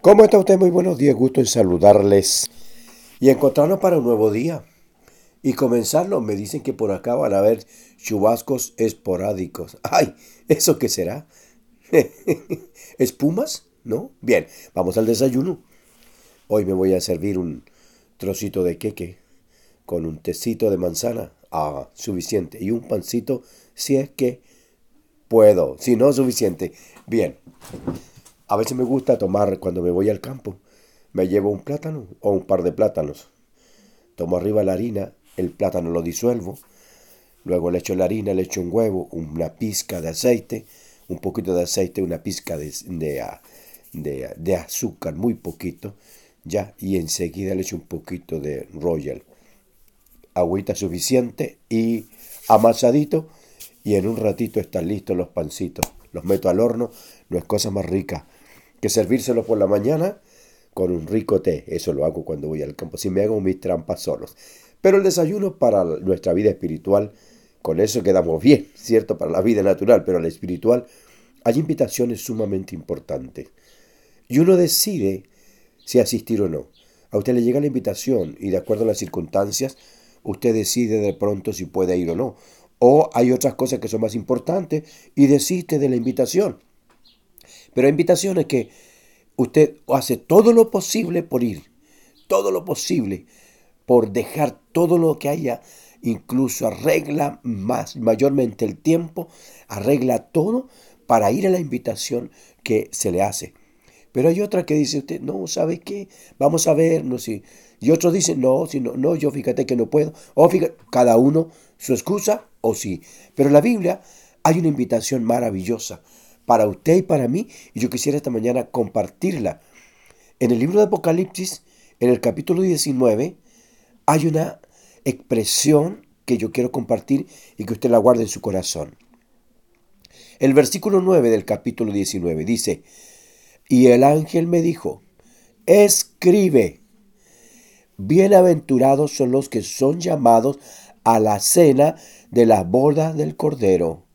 ¿Cómo está usted? Muy buenos días, gusto en saludarles y encontrarnos para un nuevo día. Y comenzarlo, me dicen que por acá van a haber chubascos esporádicos. ¡Ay! ¿Eso qué será? ¿Espumas? ¿No? Bien, vamos al desayuno. Hoy me voy a servir un trocito de queque con un tecito de manzana. Ah, suficiente. Y un pancito si es que puedo. Si no, suficiente. Bien. A veces me gusta tomar cuando me voy al campo. Me llevo un plátano o un par de plátanos. Tomo arriba la harina, el plátano lo disuelvo. Luego le echo la harina, le echo un huevo, una pizca de aceite, un poquito de aceite, una pizca de, de, de, azúcar, muy poquito. Ya, y enseguida le echo un poquito de royal. Agüita suficiente y amasadito. Y en un ratito están listos los pancitos. Los meto al horno, no es cosa más rica que servírselo por la mañana con un rico té. Eso lo hago cuando voy al campo, si me hago mis trampas solos. Pero el desayuno para nuestra vida espiritual, con eso quedamos bien, ¿cierto? Para la vida natural, pero la espiritual, hay invitaciones sumamente importantes. Y uno decide si asistir o no. A usted le llega la invitación y de acuerdo a las circunstancias, usted decide de pronto si puede ir o no. O hay otras cosas que son más importantes y desiste de la invitación. Pero hay invitaciones que usted hace todo lo posible por ir, todo lo posible por dejar todo lo que haya, incluso arregla más, mayormente el tiempo, arregla todo para ir a la invitación que se le hace. Pero hay otra que dice usted, no, ¿sabe qué? Vamos a ver, no sé. Y otros dicen, no, si no, no, yo fíjate que no puedo. O fíjate, cada uno su excusa o sí. Pero en la Biblia hay una invitación maravillosa para usted y para mí, y yo quisiera esta mañana compartirla. En el libro de Apocalipsis, en el capítulo 19, hay una expresión que yo quiero compartir y que usted la guarde en su corazón. El versículo 9 del capítulo 19 dice, y el ángel me dijo, escribe, bienaventurados son los que son llamados a la cena de las bodas del Cordero.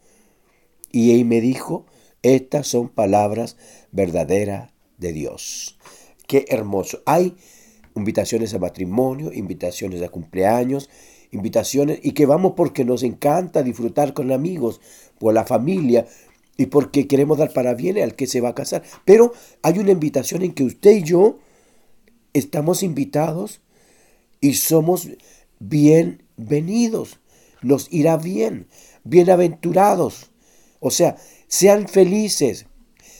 Y él me dijo, estas son palabras verdaderas de Dios. Qué hermoso. Hay invitaciones a matrimonio, invitaciones a cumpleaños, invitaciones y que vamos porque nos encanta disfrutar con amigos, por la familia y porque queremos dar para bien al que se va a casar. Pero hay una invitación en que usted y yo estamos invitados y somos bienvenidos. Nos irá bien, bienaventurados. O sea, sean felices,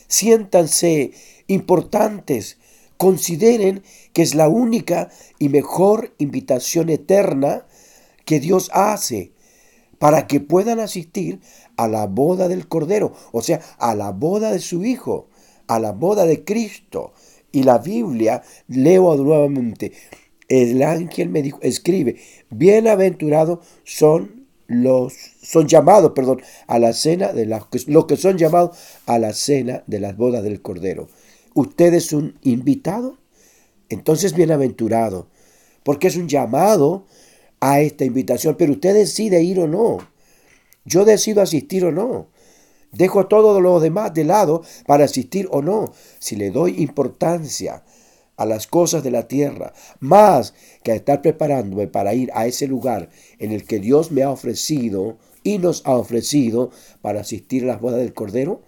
siéntanse importantes, consideren que es la única y mejor invitación eterna que Dios hace para que puedan asistir a la boda del Cordero, o sea, a la boda de su Hijo, a la boda de Cristo. Y la Biblia, leo nuevamente, el ángel me dijo, escribe, bienaventurados son los son llamados, perdón, a la cena de las los que son llamados a la cena de las bodas del Cordero. ¿Usted es un invitado? Entonces bienaventurado, porque es un llamado a esta invitación, pero usted decide ir o no. Yo decido asistir o no. Dejo todo lo demás de lado para asistir o no. Si le doy importancia a las cosas de la tierra, más que a estar preparándome para ir a ese lugar en el que Dios me ha ofrecido y nos ha ofrecido para asistir a las bodas del Cordero,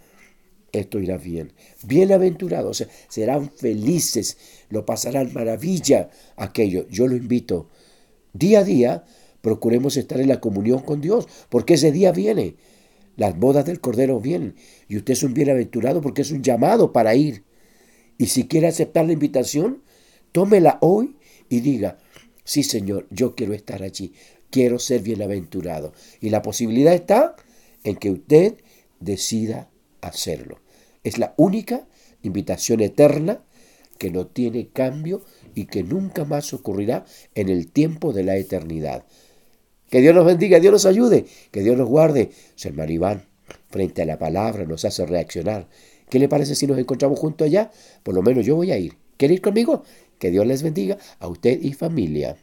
esto irá bien. Bienaventurados, serán felices, lo pasarán maravilla aquello. Yo lo invito. Día a día, procuremos estar en la comunión con Dios, porque ese día viene. Las bodas del Cordero vienen y usted es un bienaventurado porque es un llamado para ir. Y si quiere aceptar la invitación, tómela hoy y diga, sí Señor, yo quiero estar allí, quiero ser bienaventurado. Y la posibilidad está en que usted decida hacerlo. Es la única invitación eterna que no tiene cambio y que nunca más ocurrirá en el tiempo de la eternidad. Que Dios nos bendiga, Dios nos ayude, que Dios nos guarde. Ser Maribán, frente a la palabra, nos hace reaccionar ¿Qué le parece si nos encontramos juntos allá? Por lo menos yo voy a ir. ¿Quiere ir conmigo? Que Dios les bendiga a usted y familia.